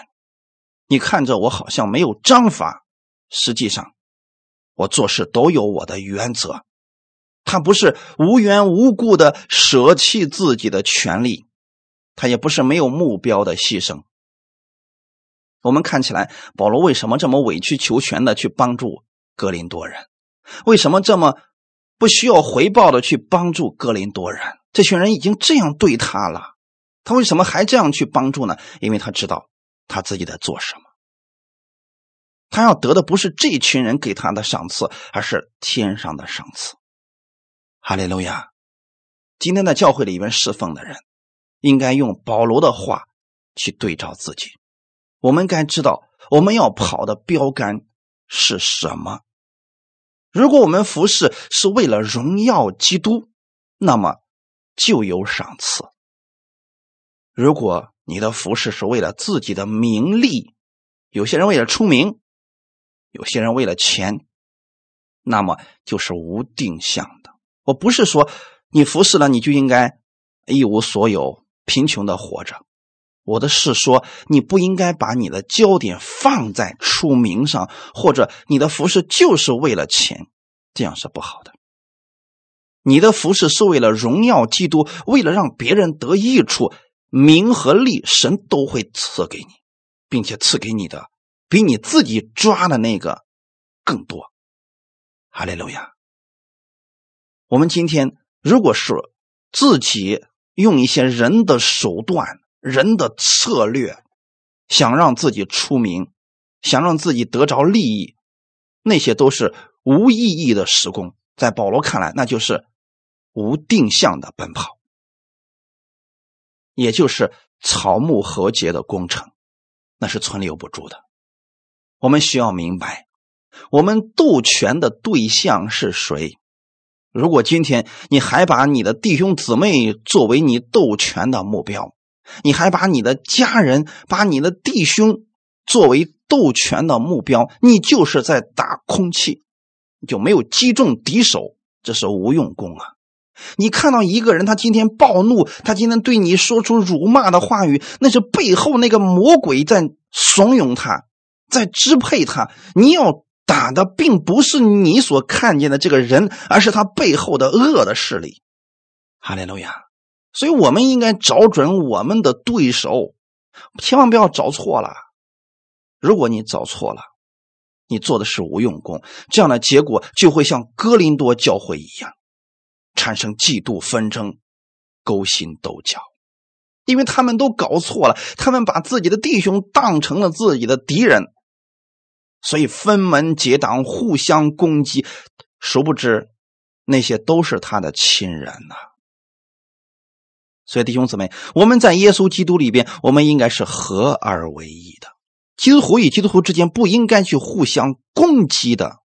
你看着我好像没有章法，实际上我做事都有我的原则。他不是无缘无故的舍弃自己的权利，他也不是没有目标的牺牲。我们看起来，保罗为什么这么委曲求全的去帮助格林多人？为什么这么不需要回报的去帮助格林多人？这群人已经这样对他了，他为什么还这样去帮助呢？因为他知道他自己在做什么。他要得的不是这群人给他的赏赐，而是天上的赏赐。哈利路亚！今天在教会里面侍奉的人，应该用保罗的话去对照自己。我们该知道我们要跑的标杆是什么。如果我们服侍是为了荣耀基督，那么。就有赏赐。如果你的服饰是为了自己的名利，有些人为了出名，有些人为了钱，那么就是无定向的。我不是说你服侍了你就应该一无所有、贫穷的活着。我的是说，你不应该把你的焦点放在出名上，或者你的服饰就是为了钱，这样是不好的。你的服饰是为了荣耀基督，为了让别人得益处，名和利神都会赐给你，并且赐给你的比你自己抓的那个更多。哈利路亚。我们今天如果是自己用一些人的手段。人的策略，想让自己出名，想让自己得着利益，那些都是无意义的施工。在保罗看来，那就是无定向的奔跑，也就是草木和结的工程，那是存留不住的。我们需要明白，我们斗权的对象是谁。如果今天你还把你的弟兄姊妹作为你斗权的目标，你还把你的家人、把你的弟兄作为斗权的目标，你就是在打空气，就没有击中敌手，这是无用功啊！你看到一个人，他今天暴怒，他今天对你说出辱骂的话语，那是背后那个魔鬼在怂恿他，在支配他。你要打的并不是你所看见的这个人，而是他背后的恶的势力。哈利路亚。所以，我们应该找准我们的对手，千万不要找错了。如果你找错了，你做的是无用功，这样的结果就会像哥林多教会一样，产生嫉妒纷争、勾心斗角，因为他们都搞错了，他们把自己的弟兄当成了自己的敌人，所以分门结党，互相攻击。殊不知，那些都是他的亲人呐。所以弟兄姊妹，我们在耶稣基督里边，我们应该是合而为一的。基督徒与基督徒之间不应该去互相攻击的。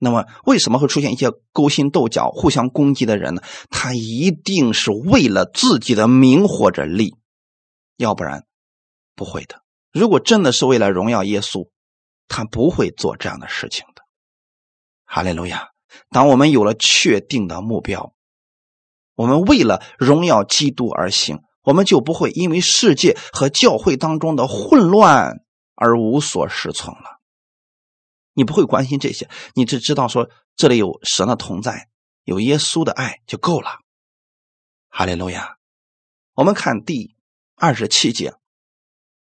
那么，为什么会出现一些勾心斗角、互相攻击的人呢？他一定是为了自己的名或者利，要不然不会的。如果真的是为了荣耀耶稣，他不会做这样的事情的。哈利路亚！当我们有了确定的目标。我们为了荣耀基督而行，我们就不会因为世界和教会当中的混乱而无所适从了。你不会关心这些，你只知道说这里有神的同在，有耶稣的爱就够了。哈利路亚！我们看第二十七节，《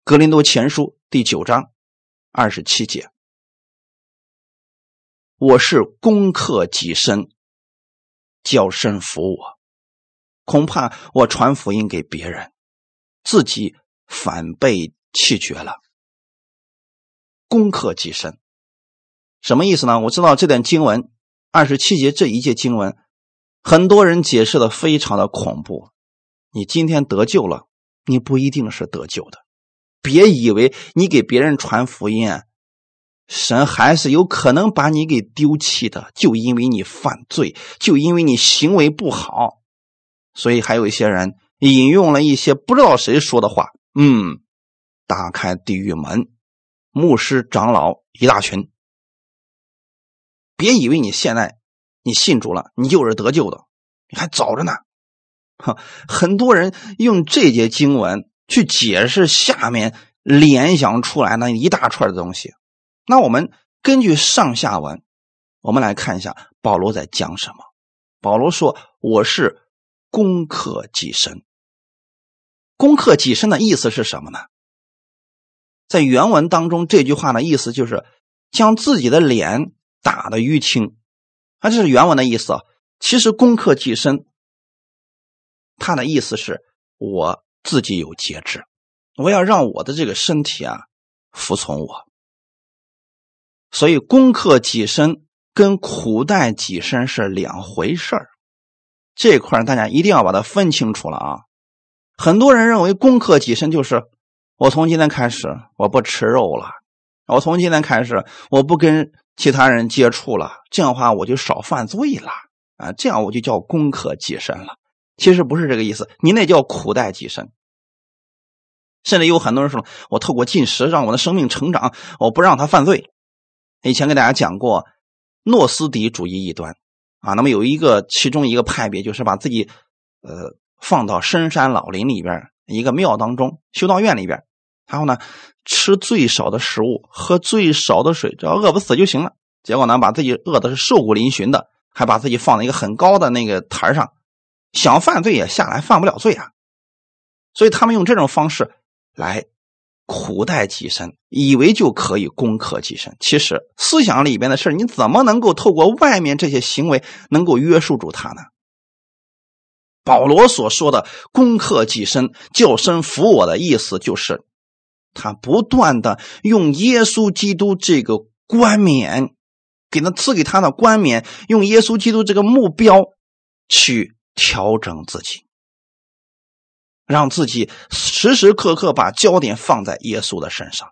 格林多前书》第九章二十七节：“我是攻克己身，叫身服我。”恐怕我传福音给别人，自己反被弃绝了。攻克己身，什么意思呢？我知道这段经文二十七节这一节经文，很多人解释的非常的恐怖。你今天得救了，你不一定是得救的。别以为你给别人传福音，神还是有可能把你给丢弃的，就因为你犯罪，就因为你行为不好。所以还有一些人引用了一些不知道谁说的话，嗯，打开地狱门，牧师长老一大群。别以为你现在你信主了，你就是得救的，你还早着呢。哈，很多人用这节经文去解释下面联想出来那一大串的东西。那我们根据上下文，我们来看一下保罗在讲什么。保罗说：“我是。”攻克己身，攻克己身的意思是什么呢？在原文当中，这句话的意思就是将自己的脸打得淤青，啊，这是原文的意思。其实攻克己身，他的意思是我自己有节制，我要让我的这个身体啊服从我。所以攻克己身跟苦待己身是两回事儿。这块大家一定要把它分清楚了啊！很多人认为攻克己身就是我从今天开始我不吃肉了，我从今天开始我不跟其他人接触了，这样的话我就少犯罪了啊！这样我就叫攻克己身了。其实不是这个意思，你那叫苦待己身。甚至有很多人说，我透过进食让我的生命成长，我不让他犯罪。以前给大家讲过诺斯底主义异端啊，那么有一个其中一个派别，就是把自己呃放到深山老林里边一个庙当中修道院里边，然后呢吃最少的食物，喝最少的水，只要饿不死就行了。结果呢，把自己饿的是瘦骨嶙峋的，还把自己放在一个很高的那个台上，想犯罪也下来犯不了罪啊。所以他们用这种方式来苦待己身，以为就可以攻克己身。其实思想里边的事你怎么能够透过外面这些行为能够约束住他呢？保罗所说的攻克己身、叫身服我的意思，就是他不断的用耶稣基督这个冠冕。给他赐给他的冠冕，用耶稣基督这个目标去调整自己，让自己时时刻刻把焦点放在耶稣的身上，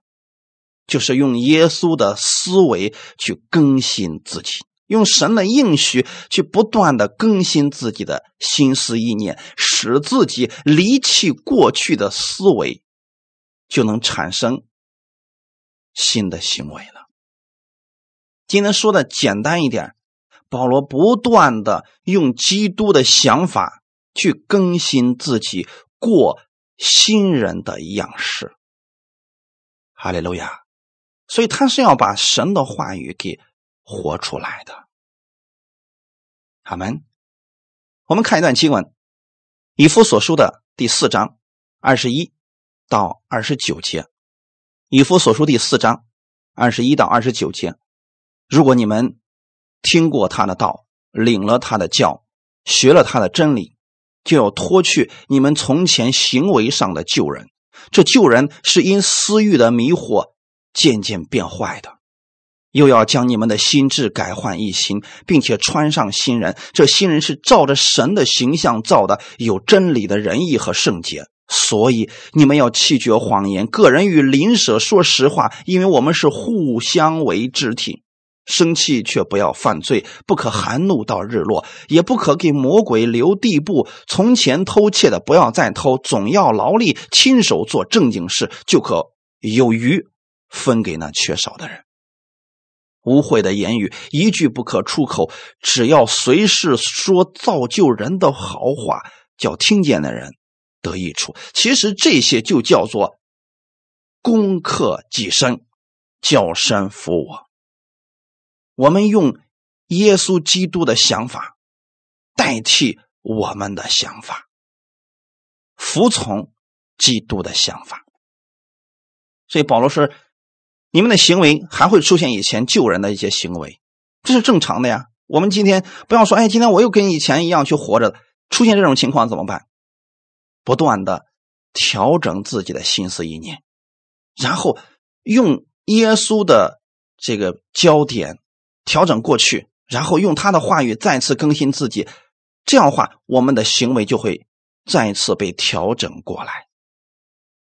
就是用耶稣的思维去更新自己，用神的应许去不断的更新自己的心思意念，使自己离弃过去的思维，就能产生新的行为了。今天说的简单一点，保罗不断的用基督的想法去更新自己，过新人的样式。哈利路亚！所以他是要把神的话语给活出来的。阿门。我们看一段经文，《以弗所书》的第四章二十一到二十九节，《以弗所书》第四章二十一到二十九节。如果你们听过他的道，领了他的教，学了他的真理，就要脱去你们从前行为上的旧人。这旧人是因私欲的迷惑渐渐变坏的，又要将你们的心智改换一新，并且穿上新人。这新人是照着神的形象造的，有真理的仁义和圣洁。所以你们要弃绝谎言，个人与邻舍说实话，因为我们是互相为肢体。生气却不要犯罪，不可含怒到日落，也不可给魔鬼留地步。从前偷窃的不要再偷，总要劳力亲手做正经事，就可有余分给那缺少的人。污秽的言语一句不可出口，只要随时说造就人的好话，叫听见的人得益处。其实这些就叫做攻克己身，叫身服我。我们用耶稣基督的想法代替我们的想法，服从基督的想法。所以保罗说：“你们的行为还会出现以前救人的一些行为，这是正常的呀。我们今天不要说，哎，今天我又跟以前一样去活着，出现这种情况怎么办？不断的调整自己的心思意念，然后用耶稣的这个焦点。”调整过去，然后用他的话语再次更新自己，这样的话，我们的行为就会再次被调整过来。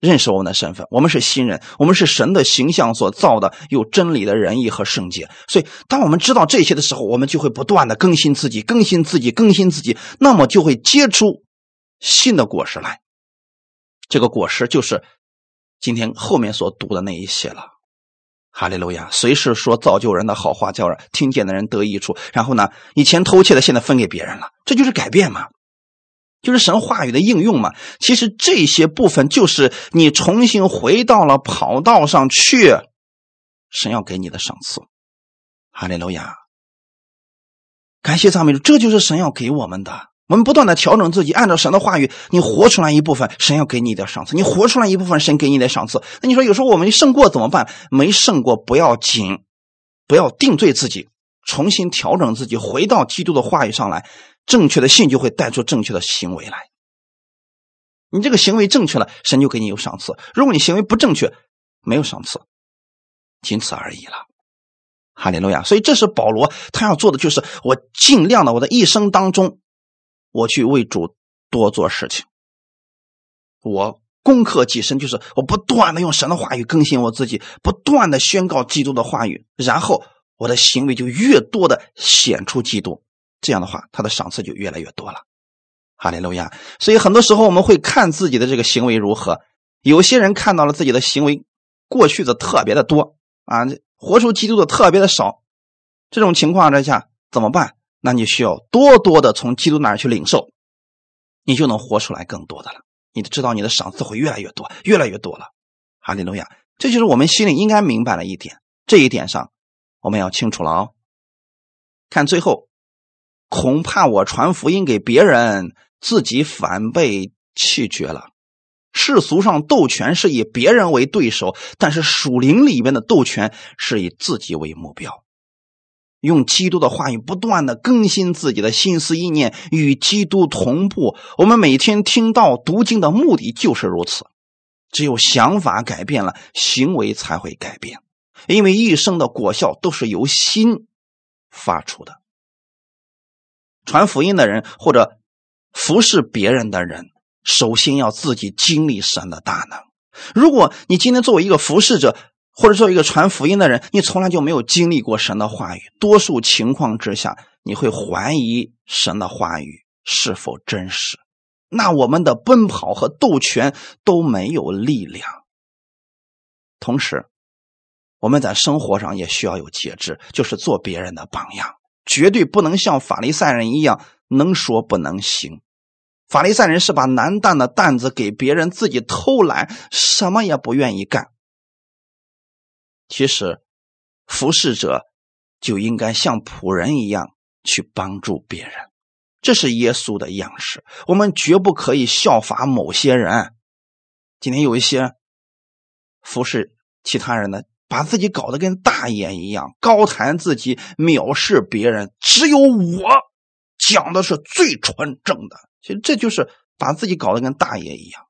认识我们的身份，我们是新人，我们是神的形象所造的，有真理的仁义和圣洁。所以，当我们知道这些的时候，我们就会不断的更新自己，更新自己，更新自己，那么就会结出新的果实来。这个果实就是今天后面所读的那一些了。哈利路亚！随时说造就人的好话，叫人听见的人得益处。然后呢，以前偷窃的，现在分给别人了，这就是改变嘛，就是神话语的应用嘛。其实这些部分就是你重新回到了跑道上去，神要给你的赏赐。哈利路亚！感谢赞美主，这就是神要给我们的。我们不断的调整自己，按照神的话语，你活出来一部分，神要给你的赏赐；你活出来一部分，神给你的赏赐。那你说，有时候我们胜过怎么办？没胜过不要紧，不要定罪自己，重新调整自己，回到基督的话语上来。正确的信就会带出正确的行为来。你这个行为正确了，神就给你有赏赐；如果你行为不正确，没有赏赐，仅此而已了。哈利路亚！所以这是保罗他要做的，就是我尽量的，我的一生当中。我去为主多做事情，我攻克己身，就是我不断的用神的话语更新我自己，不断的宣告基督的话语，然后我的行为就越多的显出基督，这样的话，他的赏赐就越来越多了。哈利路亚！所以很多时候我们会看自己的这个行为如何。有些人看到了自己的行为过去的特别的多啊，活出基督的特别的少。这种情况之下怎么办？那你需要多多的从基督那儿去领受，你就能活出来更多的了。你知道你的赏赐会越来越多，越来越多了。哈利路亚！这就是我们心里应该明白了一点。这一点上我们要清楚了哦。看最后，恐怕我传福音给别人。自己反被弃绝了。世俗上斗权是以别人为对手，但是属灵里面的斗权是以自己为目标。用基督的话语不断的更新自己的心思意念，与基督同步。我们每天听到读经的目的就是如此。只有想法改变了，行为才会改变。因为一生的果效都是由心发出的。传福音的人或者。服侍别人的人，首先要自己经历神的大能。如果你今天作为一个服侍者，或者说一个传福音的人，你从来就没有经历过神的话语，多数情况之下，你会怀疑神的话语是否真实。那我们的奔跑和斗拳都没有力量。同时，我们在生活上也需要有节制，就是做别人的榜样，绝对不能像法利赛人一样。能说不能行，法利赛人是把难担的担子给别人，自己偷懒，什么也不愿意干。其实，服侍者就应该像仆人一样去帮助别人，这是耶稣的样式。我们绝不可以效法某些人。今天有一些服侍其他人的，把自己搞得跟大爷一样，高谈自己，藐视别人，只有我。讲的是最纯正的，其实这就是把自己搞得跟大爷一样，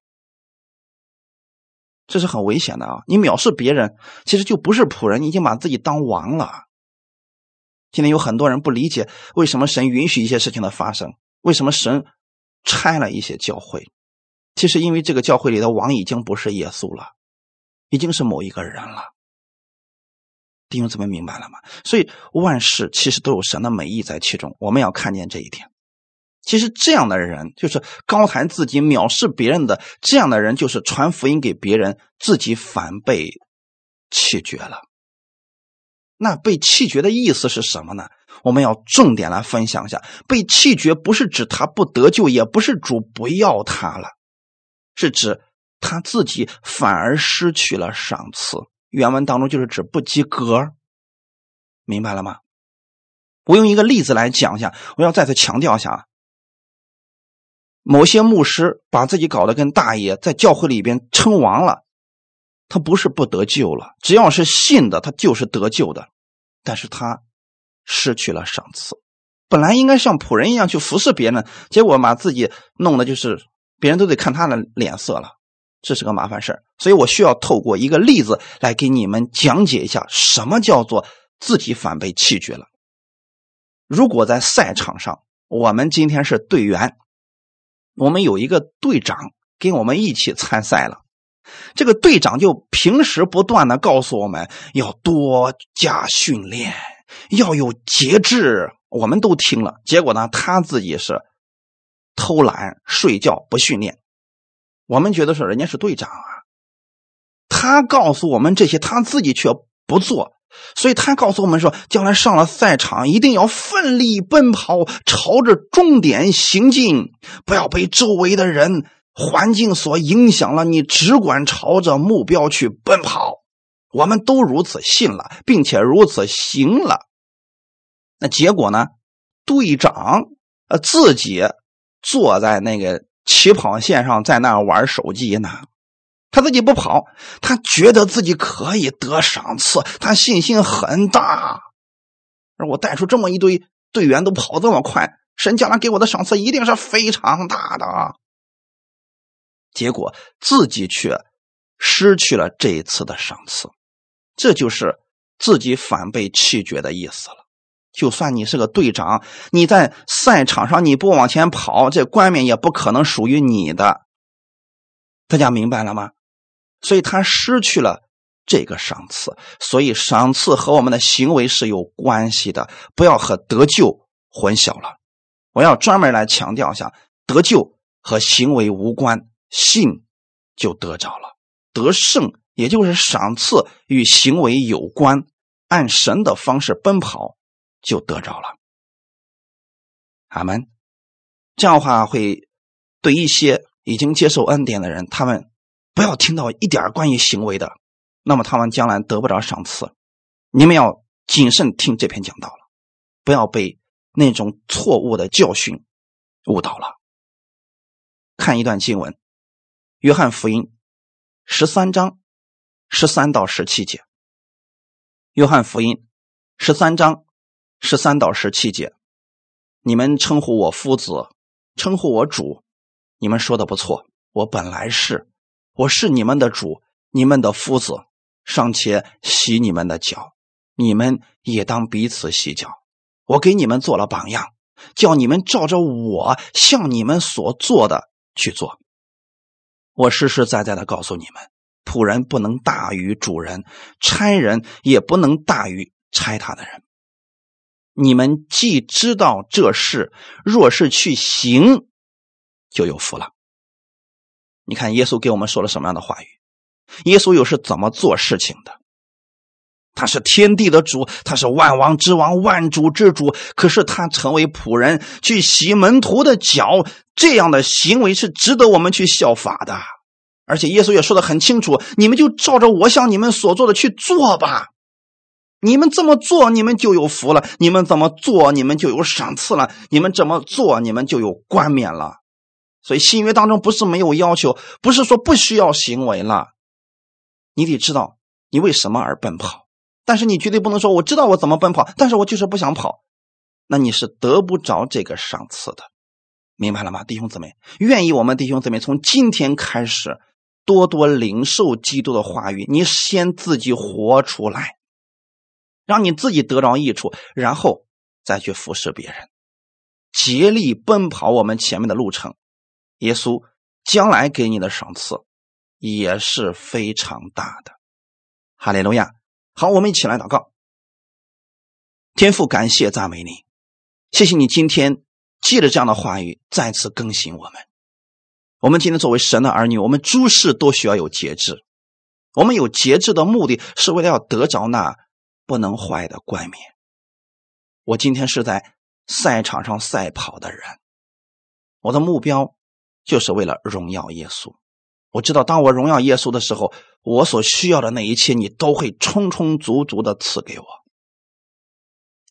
这是很危险的啊！你藐视别人，其实就不是仆人，你已经把自己当王了。今天有很多人不理解为什么神允许一些事情的发生，为什么神拆了一些教会？其实因为这个教会里的王已经不是耶稣了，已经是某一个人了。弟兄姊妹明白了吗？所以万事其实都有神的美意在其中，我们要看见这一点。其实这样的人就是高谈自己、藐视别人的，这样的人就是传福音给别人，自己反被弃绝了。那被弃绝的意思是什么呢？我们要重点来分享一下。被弃绝不是指他不得救，也不是主不要他了，是指他自己反而失去了赏赐。原文当中就是指不及格，明白了吗？我用一个例子来讲一下，我要再次强调一下啊。某些牧师把自己搞得跟大爷，在教会里边称王了，他不是不得救了，只要是信的，他就是得救的，但是他失去了赏赐，本来应该像仆人一样去服侍别人，结果把自己弄的就是别人都得看他的脸色了。这是个麻烦事所以我需要透过一个例子来给你们讲解一下，什么叫做自己反被弃绝了。如果在赛场上，我们今天是队员，我们有一个队长跟我们一起参赛了，这个队长就平时不断的告诉我们要多加训练，要有节制，我们都听了。结果呢，他自己是偷懒睡觉不训练。我们觉得说人家是队长啊，他告诉我们这些，他自己却不做，所以他告诉我们说，将来上了赛场一定要奋力奔跑，朝着终点行进，不要被周围的人、环境所影响了，你只管朝着目标去奔跑。我们都如此信了，并且如此行了。那结果呢？队长呃自己坐在那个。起跑线上在那玩手机呢，他自己不跑，他觉得自己可以得赏赐，他信心很大。而我带出这么一堆队员都跑这么快，神将来给我的赏赐一定是非常大的。结果自己却失去了这一次的赏赐，这就是自己反被弃绝的意思了。就算你是个队长，你在赛场上你不往前跑，这冠冕也不可能属于你的。大家明白了吗？所以他失去了这个赏赐，所以赏赐和我们的行为是有关系的，不要和得救混淆了。我要专门来强调一下，得救和行为无关，信就得着了。得胜也就是赏赐与行为有关，按神的方式奔跑就得着了。阿门。这样的话会对一些已经接受恩典的人，他们不要听到一点关于行为的，那么他们将来得不着赏赐。你们要谨慎听这篇讲道了，不要被那种错误的教训误导了。看一段经文，《约翰福音》十三章十三到十七节，《约翰福音》十三章十三到十七节，你们称呼我夫子，称呼我主，你们说的不错。我本来是，我是你们的主，你们的夫子，尚且洗你们的脚，你们也当彼此洗脚。我给你们做了榜样，叫你们照着我向你们所做的。去做。我实实在在的告诉你们，仆人不能大于主人，差人也不能大于差他的人。你们既知道这事，若是去行，就有福了。你看，耶稣给我们说了什么样的话语？耶稣又是怎么做事情的？他是天地的主，他是万王之王、万主之主。可是他成为仆人，去洗门徒的脚，这样的行为是值得我们去效法的。而且耶稣也说的很清楚：你们就照着我向你们所做的去做吧。你们这么做，你们就有福了；你们怎么做，你们就有赏赐了；你们怎么做，你们就有冠冕了。所以新约当中不是没有要求，不是说不需要行为了。你得知道你为什么而奔跑。但是你绝对不能说我知道我怎么奔跑，但是我就是不想跑，那你是得不着这个赏赐的，明白了吗，弟兄姊妹？愿意我们弟兄姊妹从今天开始多多领受基督的话语，你先自己活出来，让你自己得着益处，然后再去服侍别人，竭力奔跑我们前面的路程。耶稣将来给你的赏赐也是非常大的。哈利路亚。好，我们一起来祷告。天父，感谢赞美你，谢谢你今天借着这样的话语再次更新我们。我们今天作为神的儿女，我们诸事都需要有节制。我们有节制的目的是为了要得着那不能坏的冠冕。我今天是在赛场上赛跑的人，我的目标就是为了荣耀耶稣。我知道，当我荣耀耶稣的时候。我所需要的那一切，你都会充充足足的赐给我，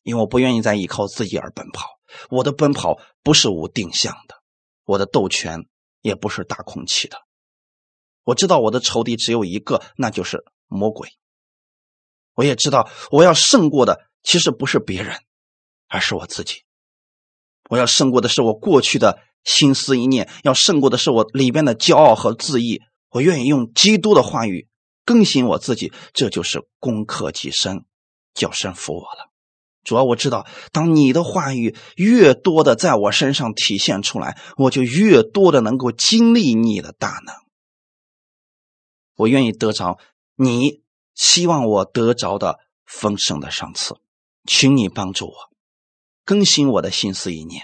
因为我不愿意再依靠自己而奔跑。我的奔跑不是无定向的，我的斗拳也不是打空气的。我知道我的仇敌只有一个，那就是魔鬼。我也知道我要胜过的其实不是别人，而是我自己。我要胜过的是我过去的心思一念，要胜过的是我里边的骄傲和自义。我愿意用基督的话语更新我自己，这就是攻克己身，叫神服我了。主要我知道，当你的话语越多的在我身上体现出来，我就越多的能够经历你的大能。我愿意得着你希望我得着的丰盛的赏赐，请你帮助我更新我的心思意念，